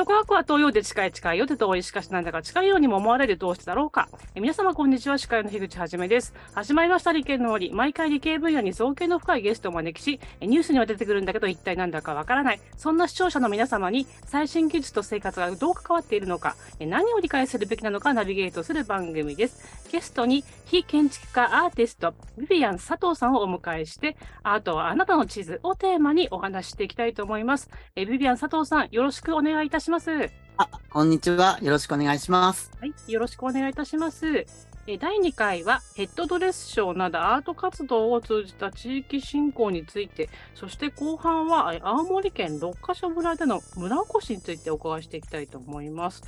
とこは東洋で近い近いよて遠いしかしなんだか近いようにも思われるどうしてだろうか。え皆様こんにちは、司会の樋口はじめです。始まりました理系の森。毎回理系分野に造形の深いゲストをお招きし、ニュースには出てくるんだけど一体なんだかわからない。そんな視聴者の皆様に最新技術と生活がどう関わっているのか、何を理解するべきなのかナビゲートする番組です。ゲストに非建築家アーティスト、ビビアン佐藤さんをお迎えして、アートはあなたの地図をテーマにお話していきたいと思います。えビビアン佐藤さん、よろしくお願いいたします。あ、こんにちは。よろしくお願いします。はい、よろしくお願いいたします。え第2回はヘッドドレスショーなどアート活動を通じた地域振興について、そして後半は青森県六ヶ所村での村おこしについてお伺いしていきたいと思います。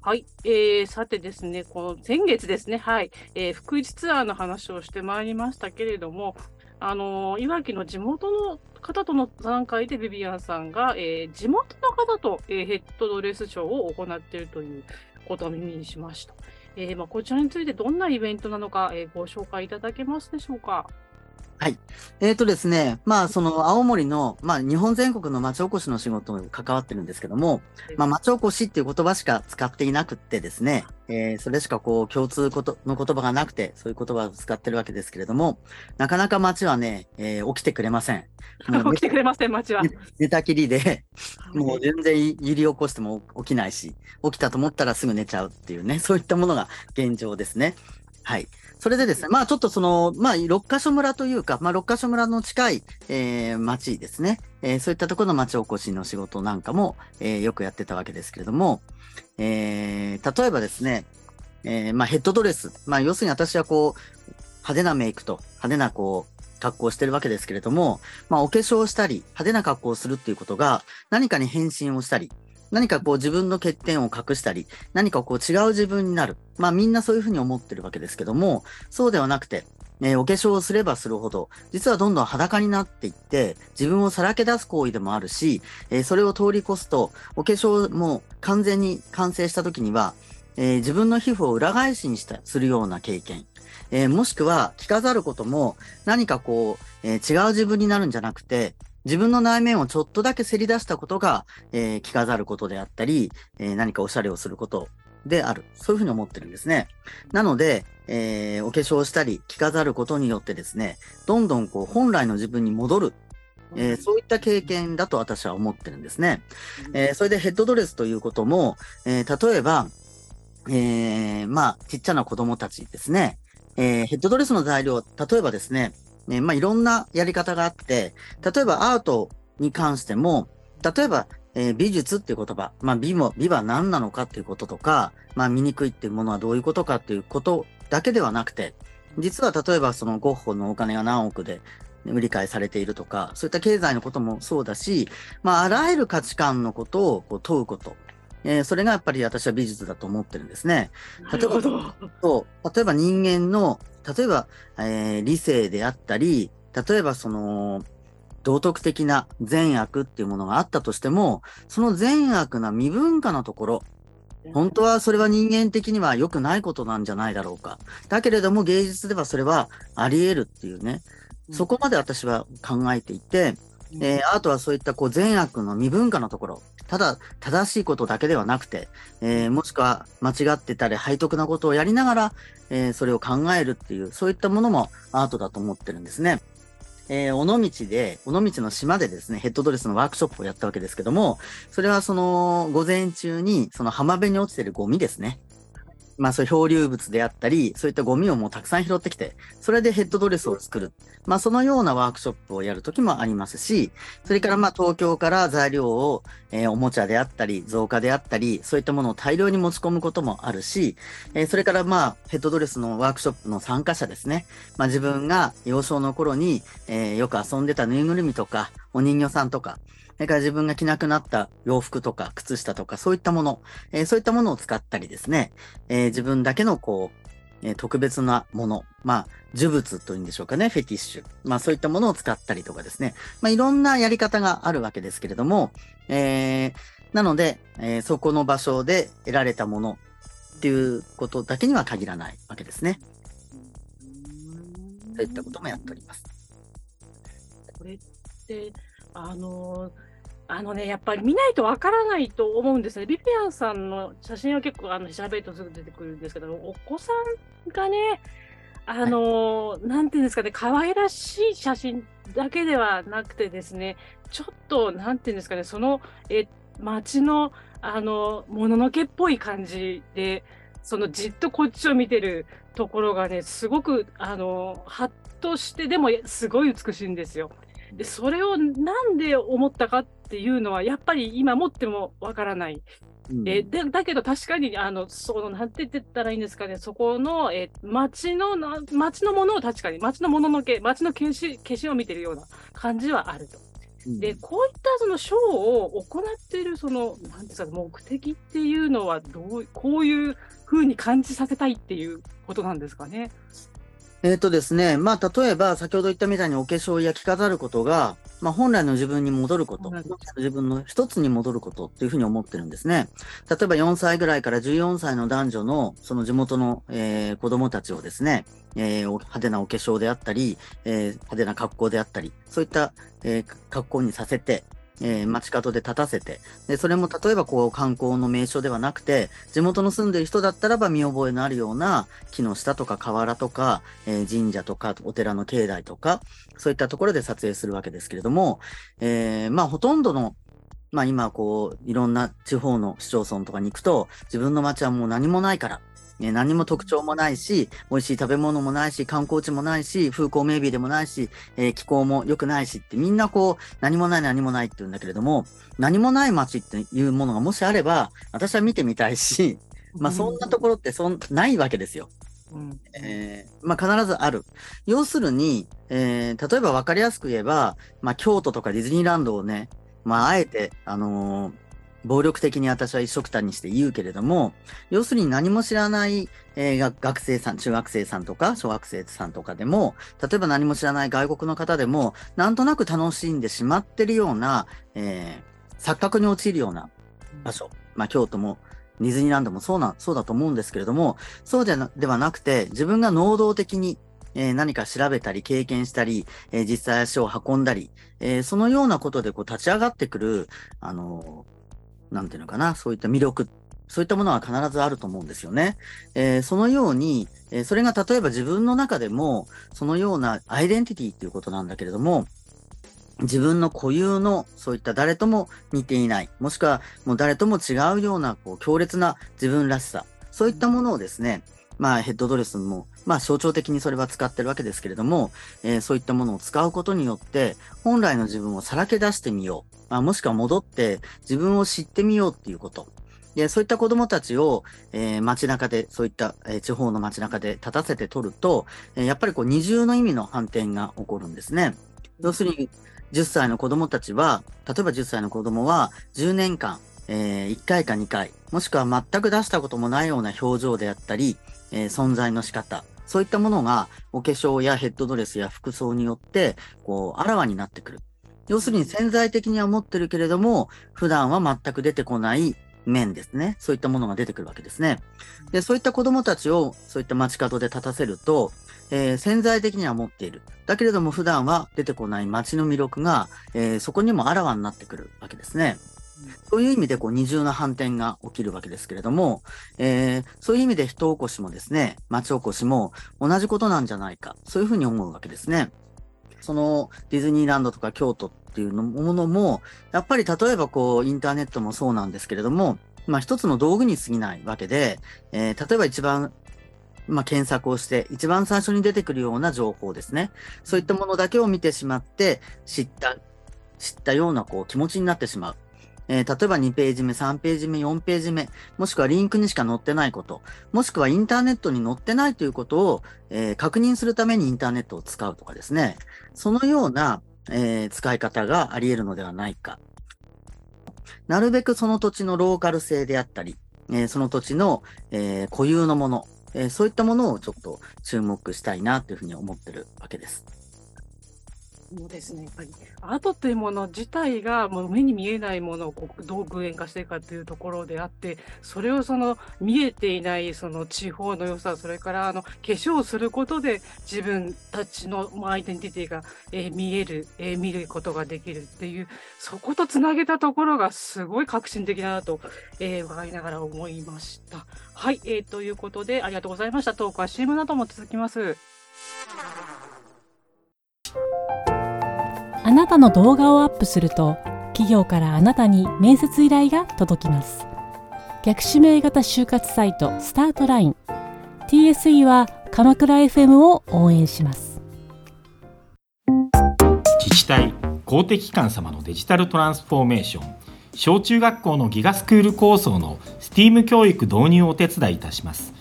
はい、えー、さてですね、この先月ですね、はい、えー、福市ツアーの話をしてまいりましたけれども、あのいわきの地元の方との段階でビビアンさんが、えー、地元の方と、えー、ヘッドドレスショーを行っているということを耳にしました。えーまあ、こちらについてどんなイベントなのか、えー、ご紹介いただけますでしょうか。はい。えっ、ー、とですね、まあ、その青森の、まあ、日本全国の町おこしの仕事に関わってるんですけども、まあ、町おこしっていう言葉しか使っていなくってですね、えー、それしかこう、共通ことの言葉がなくて、そういう言葉を使ってるわけですけれども、なかなか町はね、えー、起きてくれません。起きてくれません、町は。寝たきりで、もう全然揺り起こしても起きないし、起きたと思ったらすぐ寝ちゃうっていうね、そういったものが現状ですね。はい。それでですね、まあちょっとその、まあ六ヶ所村というか、まあ六ヶ所村の近い、えー、町ですね、えー、そういったところの町おこしの仕事なんかも、えー、よくやってたわけですけれども、えー、例えばですね、えー、まあヘッドドレス、まあ要するに私はこう、派手なメイクと派手なこう、格好をしてるわけですけれども、まあお化粧をしたり、派手な格好をするっていうことが何かに変身をしたり、何かこう自分の欠点を隠したり、何かこう違う自分になる。まあみんなそういうふうに思ってるわけですけども、そうではなくて、えー、お化粧をすればするほど、実はどんどん裸になっていって、自分をさらけ出す行為でもあるし、えー、それを通り越すと、お化粧も完全に完成した時には、えー、自分の皮膚を裏返しにした、するような経験。えもしくは、着飾ることも、何かこう、え違う自分になるんじゃなくて、自分の内面をちょっとだけせり出したことが、えー、着飾ることであったり、えー、何かおしゃれをすることである。そういうふうに思ってるんですね。なので、えー、お化粧したり、着飾ることによってですね、どんどんこう本来の自分に戻る。えー、そういった経験だと私は思ってるんですね。えー、それでヘッドドレスということも、えー、例えば、え、まあ、ちっちゃな子供たちですね。え、ヘッドドレスの材料、例えばですね、ね、まあ、いろんなやり方があって、例えばアートに関しても、例えば、えー、美術っていう言葉、まあ、美も、美は何なのかっていうこととか、まあ、醜いっていうものはどういうことかっていうことだけではなくて、実は例えばそのゴッホのお金が何億で売り買いされているとか、そういった経済のこともそうだし、まあ、あらゆる価値観のことをこう問うこと。えー、それがやっぱり私は美術だと思ってるんですね。例えば、そう例えば人間の例えば、えー、理性であったり、例えばその、道徳的な善悪っていうものがあったとしても、その善悪な未文化のところ、本当はそれは人間的には良くないことなんじゃないだろうか。だけれども芸術ではそれはあり得るっていうね、そこまで私は考えていて、えー、アートはそういったこう善悪の未文化のところ、ただ正しいことだけではなくて、えー、もしくは間違ってたり背徳なことをやりながら、えー、それを考えるっていう、そういったものもアートだと思ってるんですね。えー、尾道で、尾道の島でですね、ヘッドドレスのワークショップをやったわけですけども、それはその午前中にその浜辺に落ちてるゴミですね。まあそういう漂流物であったり、そういったゴミをもうたくさん拾ってきて、それでヘッドドレスを作る。まあそのようなワークショップをやるときもありますし、それからまあ東京から材料を、えー、おもちゃであったり、造花であったり、そういったものを大量に持ち込むこともあるし、えー、それからまあヘッドドレスのワークショップの参加者ですね。まあ自分が幼少の頃に、えー、よく遊んでたぬいぐるみとか、お人形さんとか、それから自分が着なくなった洋服とか靴下とかそういったもの、えー、そういったものを使ったりですね、えー、自分だけのこう、え、特別なもの、まあ、呪物というんでしょうかね、フェティッシュ。まあそういったものを使ったりとかですね、まあいろんなやり方があるわけですけれども、えー、なので、えー、そこの場所で得られたものっていうことだけには限らないわけですね。そういったこともやっております。これって、あのあのね、やっぱり見ないとわからないと思うんですね。ビビアンさんの写真は結構あの調べるとすぐ出てくるんですけど、お子さんがね、あのーなんていうんですかね、可愛らしい写真だけではなくてですね、ちょっと、なんていうんですかね、その、え、街の、あの、もののけっぽい感じで、そのじっとこっちを見てるところがね、すごく、あの、ハッとして、でもすごい美しいんですよ。で、それをなんで思ったかっていうのは、やっぱり今持ってもわからない。うんえでだけど確かにあのそのなんて言ったらいいんですかねそこのえ街のな街のものを確かに街のもののけ街の消し消しを見てるような感じはあると。うんでこういったそのショーを行っているそのなんですかね目的っていうのはどうこういう風に感じさせたいっていうことなんですかね。えっとですね、まあ、例えば、先ほど言ったみたいにお化粧や着飾ることが、まあ、本来の自分に戻ること、自分の一つに戻ることっていうふうに思ってるんですね。例えば4歳ぐらいから14歳の男女の、その地元の、えー子供たちをですね、えーお派手なお化粧であったり、えー派手な格好であったり、そういった、えー格好にさせて、えー街角で立たせて、で、それも例えばこう観光の名所ではなくて、地元の住んでる人だったらば見覚えのあるような木の下とか河原とか、えー神社とかお寺の境内とか、そういったところで撮影するわけですけれども、えーまあほとんどのまあ今こういろんな地方の市町村とかに行くと自分の街はもう何もないから、ね、何も特徴もないし美味しい食べ物もないし観光地もないし風光明媚でもないし、えー気候も良くないしってみんなこう何もない何もないって言うんだけれども何もない街っていうものがもしあれば私は見てみたいしまあそんなところってそんないわけですよ。うんえーまあ、必ずある。要するに、えー例えば分かりやすく言えば、まあ、京都とかディズニーランドをね、まあ、あえて、あのー暴力的に私は一緒くたにして言うけれども、要するに何も知らない、えーが学生さん、中学生さんとか小学生さんとかでも、例えば何も知らない外国の方でも、なんとなく楽しんでしまってるような、えー錯覚に陥るような場所。まあ、京都もディズニーランドもそうな、そうだと思うんですけれども、そうでなではなくて、自分が能動的に、え何か調べたり、経験したり、え実際足を運んだり、えそのようなことでこう立ち上がってくる、あのなんていうのかな、そういった魅力、そういったものは必ずあると思うんですよね。えーそのように、えーそれが例えば自分の中でも、そのようなアイデンティティっていうことなんだけれども、自分の固有のそういった誰とも似ていない、もしくはもう誰とも違うようなこう強烈な自分らしさ、そういったものをですね、まあヘッドドレスも、まあ象徴的にそれは使ってるわけですけれども、えーそういったものを使うことによって、本来の自分をさらけ出してみよう。まあ、もしくは戻って自分を知ってみようっていうこと。で、そういった子供たちを、えー街中で、そういった、えー地方の街中で立たせて取ると、えーやっぱりこう二重の意味の反転が起こるんですね。要するに、10歳の子供たちは、例えば10歳の子供は10年間、え1回か2回、もしくは全く出したこともないような表情であったり、えー存在の仕方、そういったものがお化粧やヘッドドレスや服装によって、こう、あらわになってくる。要するに潜在的には持ってるけれども、普段は全く出てこない面ですね。そういったものが出てくるわけですね。で、そういった子供たちを、そういった街角で立たせると、えー潜在的には持っている。だけれども普段は出てこない街の魅力が、えーそこにもあらわになってくるわけですね。そういう意味でこう二重な反転が起きるわけですけれども、えーそういう意味で人起こしもですね、町おこしも同じことなんじゃないか、そういうふうに思うわけですね。そのディズニーランドとか京都っていうのものも、やっぱり例えばこうインターネットもそうなんですけれども、まあ一つの道具に過ぎないわけで、えー例えば一番まあ、検索をして、一番最初に出てくるような情報ですね。そういったものだけを見てしまって、知った、知ったようなこう気持ちになってしまう。えー例えば2ページ目、3ページ目、4ページ目、もしくはリンクにしか載ってないこと、もしくはインターネットに載ってないということを、えー確認するためにインターネットを使うとかですね。そのような、えー使い方があり得るのではないか。なるべくその土地のローカル性であったり、えその土地の、え固有のもの、えそういったものをちょっと注目したいなというふうに思ってるわけです。そうですね、やっぱりアートというもの自体がもう目に見えないものをこうどう具現化していくかというところであってそれをその見えていないその地方の良さそれからあの化粧することで自分たちのアイデンティティが、えー見える、えー見ることができるっていうそことつなげたところがすごい革新的だなと、えー伺いながら思いました。はい、えーということでありがとうございました。トークは CM なども続きます。あなたの動画をアップすると企業からあなたに面接依頼が届きます。逆指名型就活サイトスタートライン。TSE は鎌倉 FM を応援します。自治体公的機関様のデジタルトランスフォーメーション。小中学校のギガスクール構想の STEAM 教育導入をお手伝いいたします。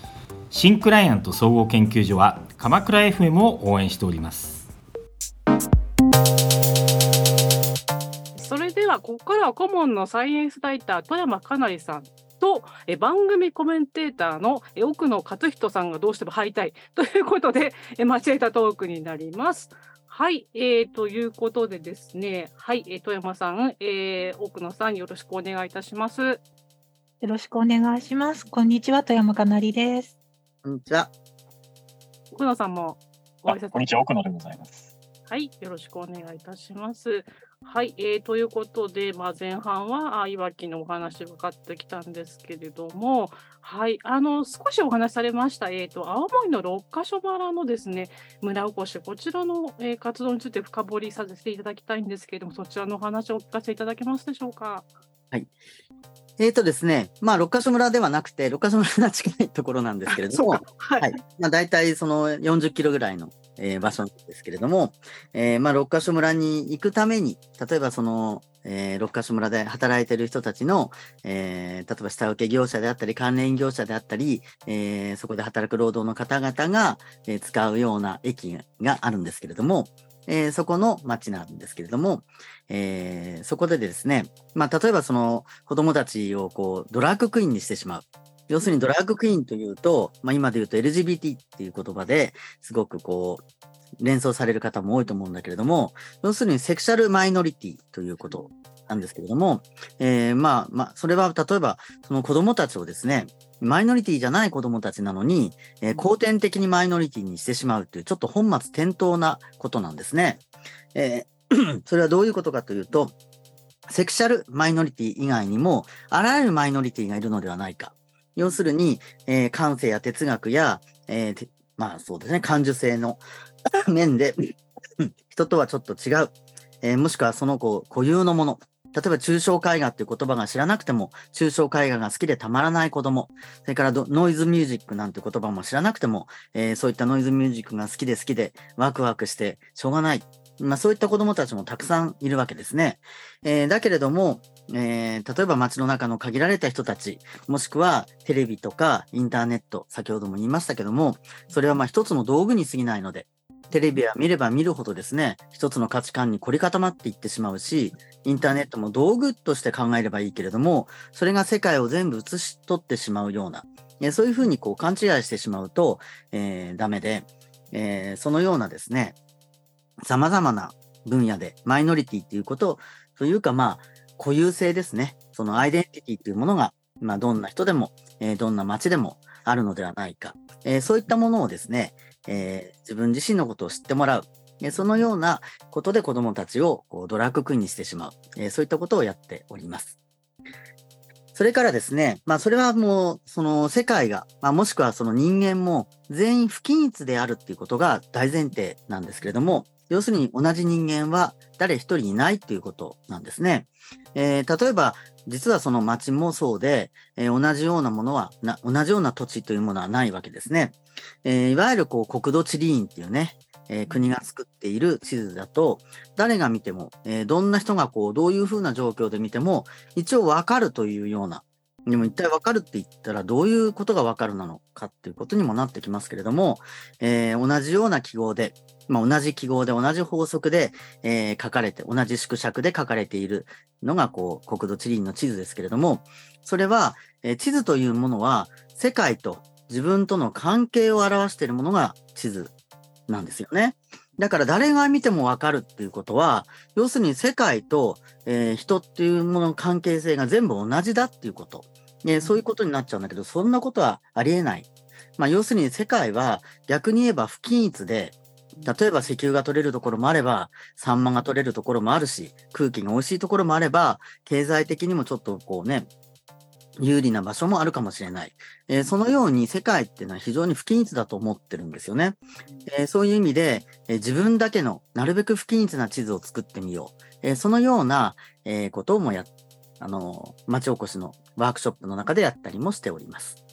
新クライアント総合研究所は鎌倉 FM を応援しております。ここからは顧問のサイエンスライター富山かなりさんとえ番組コメンテーターのえ奥野勝人さんがどうしても入りたい ということでえ交えたトークになります。はい、えー、ということでですね、はい、えー、富山さん、えー、奥野さんよろしくお願いいたします。よろしくお願いします。こんにちは、富山かなりです。こんにちは。奥野さんもご挨拶あこんにちは、奥野でございます。はい、よろしくお願いいたします。はい、えー、ということで、まあ、前半はあいわきのお話伺ってきたんですけれども、はい、あの少しお話しされました、えー、と青森の六ヶ所原のですね村おこし、こちらの、えー活動について深掘りさせていただきたいんですけれども、そちらのお話をお聞かせいただけますでしょうか？えーとですね、まあ、六ヶ所村ではなくて、六ヶ所村が近いところなんですけれども、はい、はい。まあ、大体その40キロぐらいの、えー場所ですけれども、えーまあ、六ヶ所村に行くために、例えばその、えー六ヶ所村で働いてる人たちの、えー例えば下請け業者であったり、関連業者であったり、えーそこで働く労働の方々が、えー使うような駅があるんですけれども、えーそこの町なんですけれども、えーそこでですね、まあ、例えばその子供たちをこうドラッグクイーンにしてしまう。要するにドラッグクイーンというと、まあ、今で言うと LGBT っていう言葉ですごくこう連想される方も多いと思うんだけれども、要するにセクシャルマイノリティということなんですけれども、えーまあまあ、それは例えばその子供たちをですね、マイノリティじゃない子供たちなのに、えー後天的にマイノリティにしてしまうというちょっと本末転倒なことなんですね。えー それはどういうことかというと、セクシャルマイノリティ以外にも、あらゆるマイノリティがいるのではないか。要するに、えー感性や哲学や、えーてまあそうですね、感受性の面で、人とはちょっと違う。えーもしくはその子固有のもの。例えば、抽象絵画っていう言葉が知らなくても、抽象絵画が好きでたまらない子供。それからノイズミュージックなんて言葉も知らなくても、えーそういったノイズミュージックが好きで好きで、ワクワクしてしょうがない。まあ、そういった子供たちもたくさんいるわけですね。えーだけれども、えー例えば街の中の限られた人たち、もしくはテレビとかインターネット、先ほども言いましたけども、それはまあ一つの道具に過ぎないので、テレビは見れば見るほどですね、一つの価値観に凝り固まっていってしまうし、インターネットも道具として考えればいいけれども、それが世界を全部映し取ってしまうような、えそういうふうにこう勘違いしてしまうと、えーダメで、えーそのようなですね、様々な分野でマイノリティっていうことというかまあ固有性ですね。そのアイデンティティというものが、まあどんな人でも、えーどんな街でもあるのではないか。えそういったものをですね、えー自分自身のことを知ってもらう。えそのようなことで子供たちをこうドラッグクイーンにしてしまう。えそういったことをやっております。それからですね、まあそれはもう、その世界が、まあもしくはその人間も全員不均一であるっていうことが大前提なんですけれども、要するに同じ人間は誰一人いないっていうことなんですね。えー例えば、実はその町もそうで、えー同じようなものはな、同じような土地というものはないわけですね。えーいわゆるこう国土地理院っていうね、えー国が作っている地図だと、誰が見ても、えどんな人がこう、どういうふうな状況で見ても、一応わかるというような、でも一体わかるって言ったらどういうことがわかるなのかっていうことにもなってきますけれども、えー同じような記号で、まあ、同じ記号で同じ法則で、えー書かれて、同じ縮尺で書かれているのが、こう、国土地理院の地図ですけれども、それは、えー地図というものは、世界と自分との関係を表しているものが地図なんですよね。だから誰が見てもわかるっていうことは、要するに世界と、えー人っていうものの関係性が全部同じだっていうこと。えーそういうことになっちゃうんだけど、そんなことはありえない。まあ、要するに世界は逆に言えば不均一で、例えば石油が取れるところもあれば、サンマが取れるところもあるし、空気が美味しいところもあれば、経済的にもちょっとこうね、有利な場所もあるかもしれない。えーそのように世界っていうのは非常に不均一だと思ってるんですよね。えーそういう意味で、えー自分だけのなるべく不均一な地図を作ってみよう。えーそのような、えーこともや、あのー町おこしのワークショップの中でやったりもしております。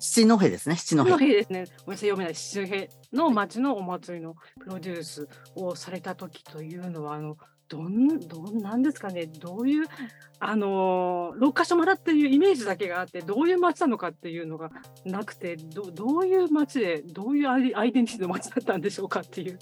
七戸ですね、七戸。七戸ですね。ごめんなさい、読めない。七戸の町のお祭りのプロデュースをされた時というのは、あの、どん、どんなんですかね、どういう、あの、六ヶ所村っていうイメージだけがあって、どういう町なのかっていうのがなくて、どどういう町で、どういうアイアイデンティティの町だったんでしょうかっていう。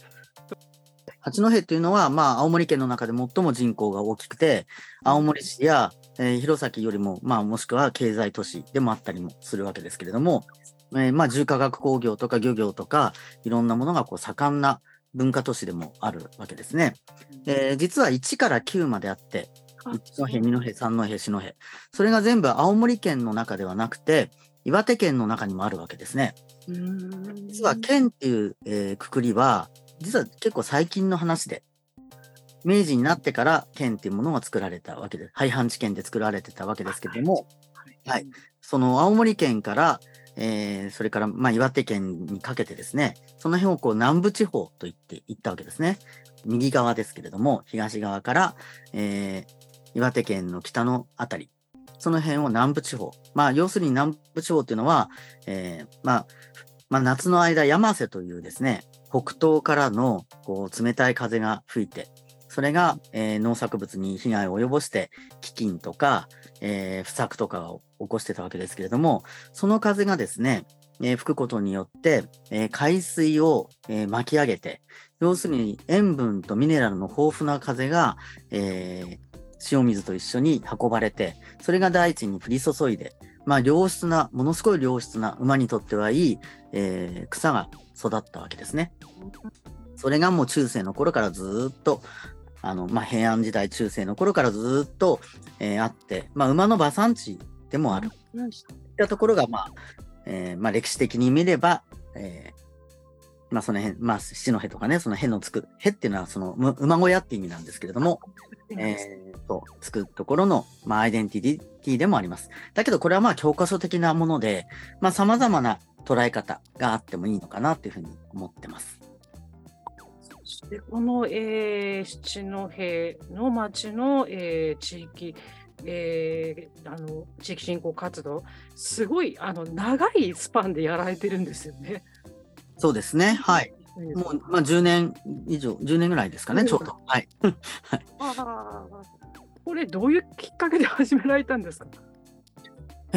八戸っていうのは、まあ、青森県の中で最も人口が大きくて、青森市や、えー弘前よりも、まあ、もしくは経済都市でもあったりもするわけですけれども、えーまあ、重化学工業とか漁業とか、いろんなものがこう盛んな文化都市でもあるわけですね。えー実は1から9まであって、一戸、二戸、三戸、四戸。それが全部青森県の中ではなくて、岩手県の中にもあるわけですね。実は県っていう、えーくくりは、実は結構最近の話で、明治になってから県っていうものが作られたわけで、廃藩置県で作られてたわけですけども、はい。その青森県から、えーそれから、まあ、岩手県にかけてですね、その辺をこう南部地方と言って行ったわけですね。右側ですけれども、東側から、えー岩手県の北のあたり、その辺を南部地方。まあ、要するに南部地方っていうのは、えーまあ、まあ、夏の間、山瀬というですね、北東からのこう冷たい風が吹いて、それが、えー農作物に被害を及ぼして、飢饉とか、えー不作とかを起こしてたわけですけれども、その風がですね、えー吹くことによって、え海水を、え巻き上げて、要するに塩分とミネラルの豊富な風が、え塩水と一緒に運ばれて、それが大地に降り注いで、まあ良質な、ものすごい良質な馬にとってはいい、えー草が育ったわけですね。それがもう中世の頃からずっと、あの、まあ、平安時代中世の頃からずっと、えーあって、まあ、馬の馬産地でもある。いったところが、まあ、えーまあ、歴史的に見れば、えーまあ、その辺、まあ、七戸とかね、その辺の作る、へっていうのは、その、馬小屋って意味なん。ですけれども、えーと、作るところの、まあ、アイデンティティでもあります。だけど、これはまあ、教科書的なもので、まあ、様々な捉え方があってもいいのかなっていうふうに思ってます。そしてこの、えー七戸の町の、えー地域、えーあの地域振興活動、すごいあの長いスパンでやられてるんですよね。そうですね。はい。もう、まあ、10年以上、10年ぐらいですかね、ちょうど。はい。あーこれどういうきっかけで始められたんですか？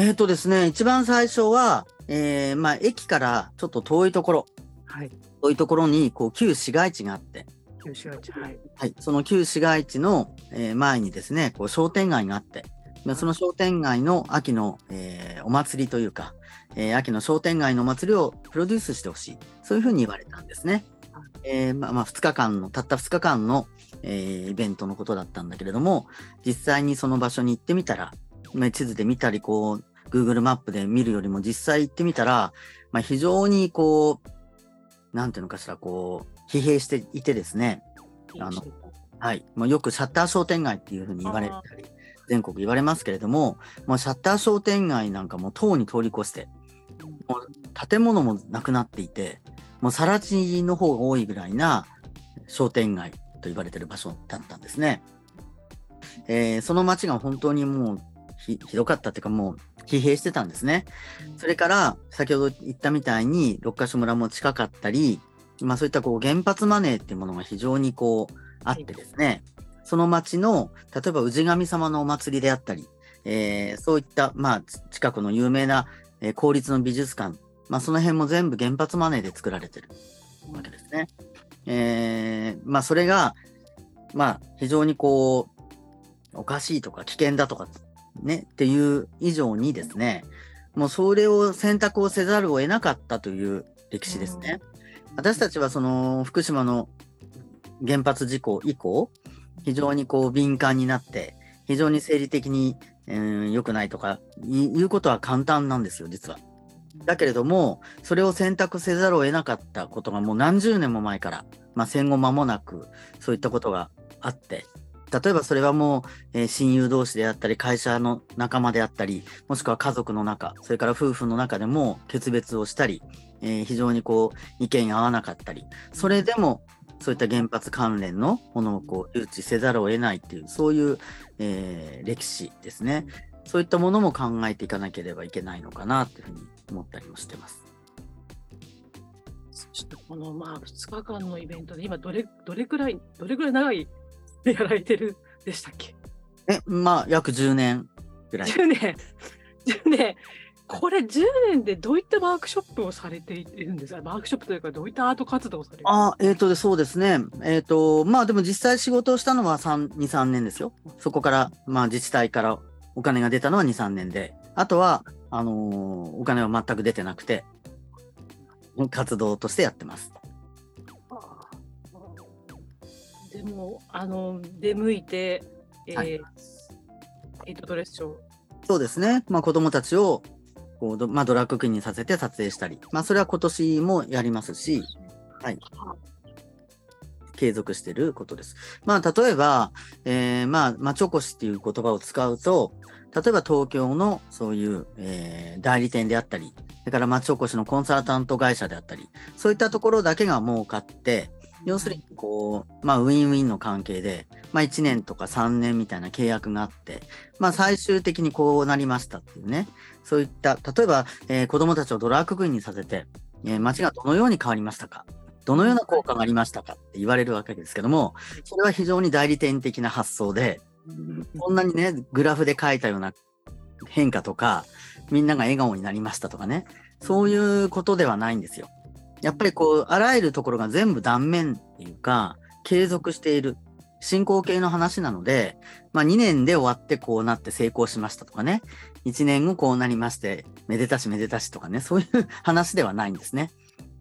えっ、とですね、一番最初は、えーまあ、駅からちょっと遠いところ、はい。遠いところに、こう、旧市街地があって、九州市はい。はい、その旧市街地の、えー前にですね、こう商店街があって、まあその商店街の秋の、えーお祭りというか、えー秋の商店街のお祭りをプロデュースしてほしい。そういうふうに言われたんですね。えーまあ、まあ、2日間の、たった2日間の、えーイベントのことだったんだけれども、実際にその場所に行ってみたら、まあ地図で見たり、こう、Google マップで見るよりも実際行ってみたら、まあ、非常にこう、なんていうのかしら、こう、疲弊していてですね、あのはい。もうよくシャッター商店街っていうふうに言われたり、全国言われますけれども、もうシャッター商店街なんかもとうに通り越して、もう建物もなくなっていて、もう更地の方が多いぐらいな商店街と言われてる場所だったんですね。えーその街が本当にもうひどかったっていうかもう疲弊してたんですね。それから、先ほど言ったみたいに、六ヶ所村も近かったり、まあそういったこう原発マネーっていうものが非常にこうあってですね、その町の、例えば氏神様のお祭りであったり、えーそういった、まあ近くの有名な、えー公立の美術館、まあその辺も全部原発マネーで作られてるわけですね。えーまあそれが、まあ非常にこう、おかしいとか危険だとか、ね、っていう以上にですね、もうそれを選択をせざるを得なかったという歴史ですね。私たちはその福島の原発事故以降、非常にこう敏感になって、非常に生理的に良、えー良くないとかいいうことは簡単なんですよ、実は。だけれども、それを選択せざるを得なかったことがもう何十年も前から、まあ、戦後間もなく、そういったことがあって、例えばそれはもう、えー親友同士であったり、会社の仲間であったり、もしくは家族の中、それから夫婦の中でも決別をしたり、えー非常にこう意見合わなかったり、それでもそういった原発関連のものをこう誘致せざるを得ないっていう、そういう、えー歴史ですね。そういったものも考えていかなければいけないのかなというふうに思ったりもしてます。そしてこのまあ2日間のイベントで今どれどれくらいどれくらい長いやられてるでしたっけ？え、まあ、約10年ぐらい。10年10年これ10年でどういったワークショップをされているんですか？ワークショップというかどういったアート活動をされるあえっ、とで、そうですね。えっ、と、まあでも実際仕事をしたのは3、2、3年ですよ。そこから、まあ自治体からお金が出たのは2、3年で、あとは、あのーお金は全く出てなくて、活動としてやってます。でもあの出向いて、えーはいヘイトドレスショーそうですね。まあ子供たちを、こうどまあ、ドラッグクイーンにさせて撮影したり、まあそれは今年もやりますし、はい。継続していることです。まあ例えば、えーまあ町おこしっていう言葉を使うと、例えば東京のそういう、えー代理店であったり、それから町おこしのコンサルタント会社であったり、そういったところだけが儲かって、要するにこう、まあウィンウィンの関係で、まあ1年とか3年みたいな契約があって、まあ最終的にこうなりましたっていうね、そういった、例えば、えー子供たちをドラッグクイーンにさせて、えー街がどのように変わりましたかどのような効果がありましたかって言われるわけですけども、それは非常に代理店的な発想で、こんなにね、グラフで書いたような変化とか、みんなが笑顔になりましたとかね、そういうことではないんですよ。やっぱりこう、あらゆるところが全部断面っていうか、継続している。進行形の話なので、まあ2年で終わってこうなって成功しましたとかね、1年後こうなりまして、めでたしめでたしとかね、そういう話ではないんですね。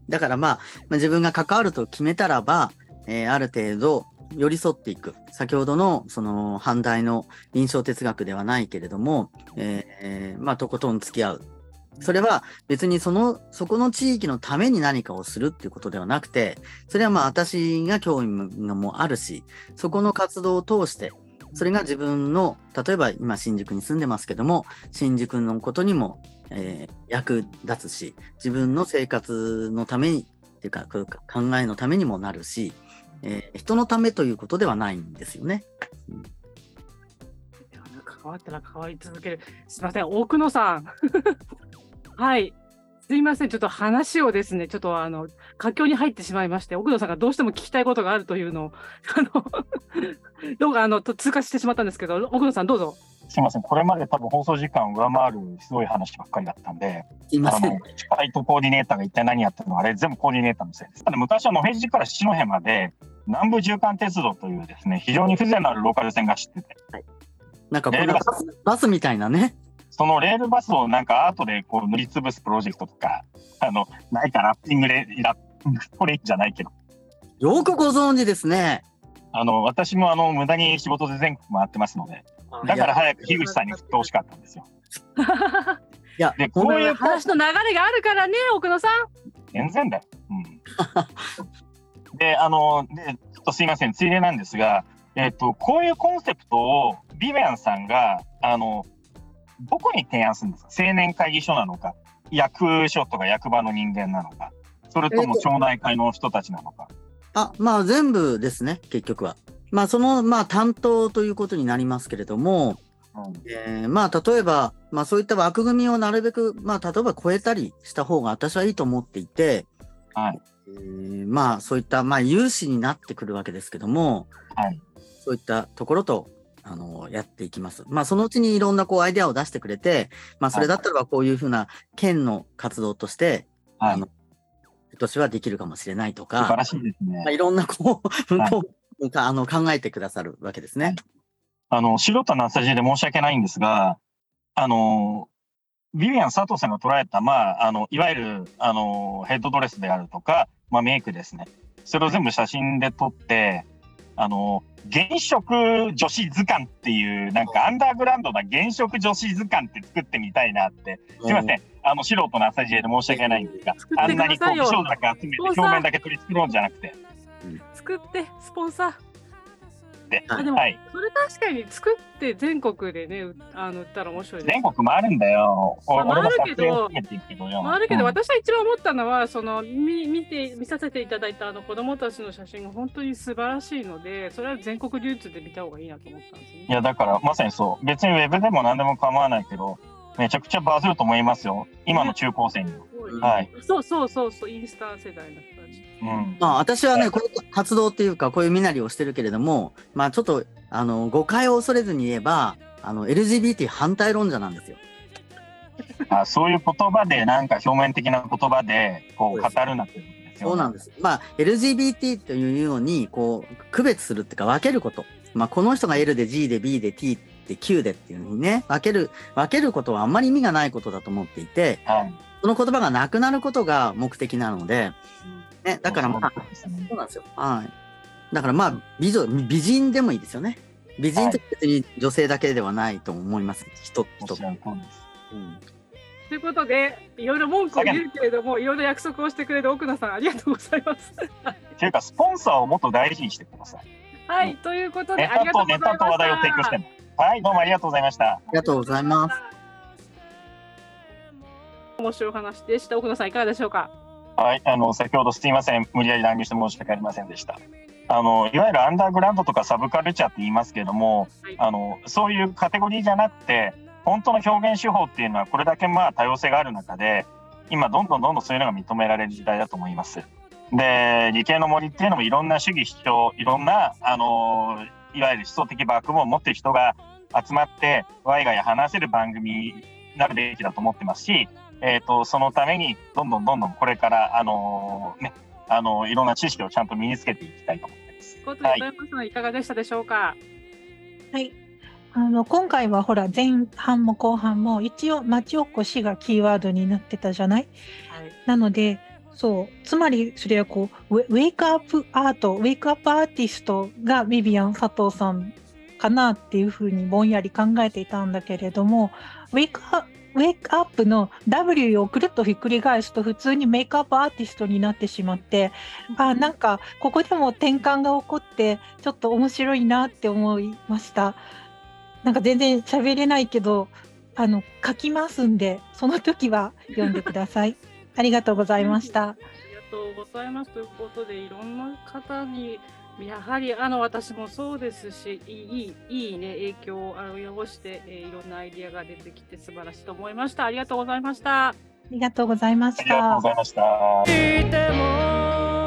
だからまあ、まあ自分が関わると決めたらば、えーある程度寄り添っていく。先ほどのその反対の臨床哲学ではないけれども、えーまあとことん付き合う。それは別にその、そこの地域のために何かをするっていうことではなくて、それはまあ私が興味もあるし、そこの活動を通して、それが自分の、例えば今新宿に住んでますけども、新宿のことにも、えー役立つし、自分の生活のために、っていうか、考えのためにもなるし、えー人のためということではないんですよね。いやなん関わったら関わり続ける。すみません、大久野さん。はい。すいません、ちょっと話をですね、ちょっとあの、佳境に入ってしまいまして、奥野さんがどうしても聞きたいことがあるというのを、あの、どうかあの、と通過してしまったんですけど、奥野さんどうぞ。すみません、これまで多分放送時間を上回るすごい話ばっかりだったんで、すいませんあの。、サイトコーディネーターが一体何やってるのか、あれ全部コーディネーターのせいです。ただ昔は野辺地から七戸まで、南部縦貫鉄道というですね、非常に不全なるローカル線が走ってて、なんかバスみたいなね。そのレールバスをなんかアートでこう塗りつぶすプロジェクトとか、あの、ないかラッピングレ、ラッピングレイじゃないけど、よくご存知ですね。あの、私もあの、無駄に仕事で全国回ってますので、だから早く樋口さんに振ってほしかったんですよ。いや、で、こういう話の流れがあるからね、奥野さん。全然だよ。うん、で、あの、で、ちょっとすいません、ついでなんですが、えっ、と、こういうコンセプトをビビアンさんが、あの、どこに提案するんですか？青年会議所なのか、役所とか役場の人間なのか、それとも町内会の人たちなのか？あ、まあ全部ですね、結局は。まあその、まあ担当ということになりますけれども、うんえーまあ例えば、まあそういった枠組みをなるべく、まあ例えば超えたりした方が私はいいと思っていて、はい。えーまあそういった、まあ有志になってくるわけですけども、はい。そういったところと、あの、やっていきます。まあそのうちにいろんなこうアイデアを出してくれて、まあそれだったらばこういうふうな県の活動として、はいあの。今年はできるかもしれないとか、素晴らしいですねまあ、。いろんなこう、はいあの考えてくださるわけですね。あの、素人の浅地で申し訳ないんですが、あの、ビビアン佐藤さんが捉えた、まあ、あの、いわゆる、あの、ヘッドドレスであるとか、まあ、メイクですね。それを全部写真で撮って、あの、原色女子図鑑っていう、なんかアンダーグラウンドな原色女子図鑑って作ってみたいなって。すいません。あの、素人の朝知恵で申し訳ないんですがあんなにこう、くださいよ美少女だけ集めて表面だけ取り繕うんじゃなくて。作って、スポンサー。で、あでもはい。それ確かに作って全国でね、うあの売ったら面白いです全国回るんだよ。おまあ俺も回るけど。回るけど、うん私は一番思ったのは、その見見て見させていただいたあの子供たちの写真が本当に素晴らしいので、それは全国流通で見た方がいいなと思ったんですね。いや、だから、まさにそう。別にウェブでも何でも構わないけど、めちゃくちゃバズると思いますよ。今の中高生にはい。そうそうそうそう、インスタ世代の人たち。うん。まあ、私はね、こういう活動っていうか、こういう身なりをしてるけれども、まあ、ちょっと、あの、誤解を恐れずに言えば、あの、LGBT 反対論者なんですよ。あそういう言葉で、なんか表面的な言葉で、こう、語るなってそうなんです。まあ、LGBT というように、こう、区別するっていうか、分けること。まあ、この人が L で G で B で T で Q でっていうふうにね、分ける、分けることはあんまり意味がないことだと思っていて、はい。その言葉がなくなることが目的なので、ね、だからまあ、そうなんですよ。はい。だからまあ、美女、美人でもいいですよね。美人って別に女性だけではないと思います。人、人おっし。ゃる通りです。うんということで、いろいろ文句を言うけれども、いろいろ約束をしてくれる奥野さん、ありがとうございます。っていうか、スポンサーをもっと大事にしてください。はい、ということで、ネありがとタとネうございました。タと話題を提供しても。はい、どうもありがとうございました。ありがとうございます。面白い話でした。奥野さん、いかがでしょうか？はい、あの、先ほどすいません。無理やり乱入して申し訳ありませんでした。あの、いわゆるアンダーグラウンドとかサブカルチャーって言いますけども、はいあの、そういうカテゴリーじゃなくて、本当の表現手法っていうのはこれだけまあ多様性がある中で、今どんどんどんどんそういうのが認められる時代だと思います。で、理系の森っていうのもいろんな主義主張、いろんな、あの、いわゆる思想的バックボーンを持ってる人が集まって、ワイガヤ話せる番組になるべきだと思ってますし、えっ、と、そのために、どんどんどんどんこれから、あのね、あのいろんな知識をちゃんと身につけていきたいと思ってます。はいいかがでしたでしょうか？はい。あの今回はほら前半も後半も一応町おこしがキーワードになってたじゃない？はい。なのでそうつまりそれはこうウェウェイクアップアートウェイクアップアーティストがビビアン佐藤さんかなっていうふうにぼんやり考えていたんだけれどもウェイクアップの W をくるっとひっくり返すと普通にメイクアップアーティストになってしまってあなんかここでも転換が起こってちょっと面白いなって思いました。なんか全然喋れないけどあの書きますんでその時は読んでください。ありがとうございました。ありがとうございます。ということで、いろんな方に、やはりあの私もそうですし、いいいいね、影響を及ぼして、えーいろんなアイディアが出てきて素晴らしいと思いました。ありがとうございました。ありがとうございましありがとうたご。ざいました。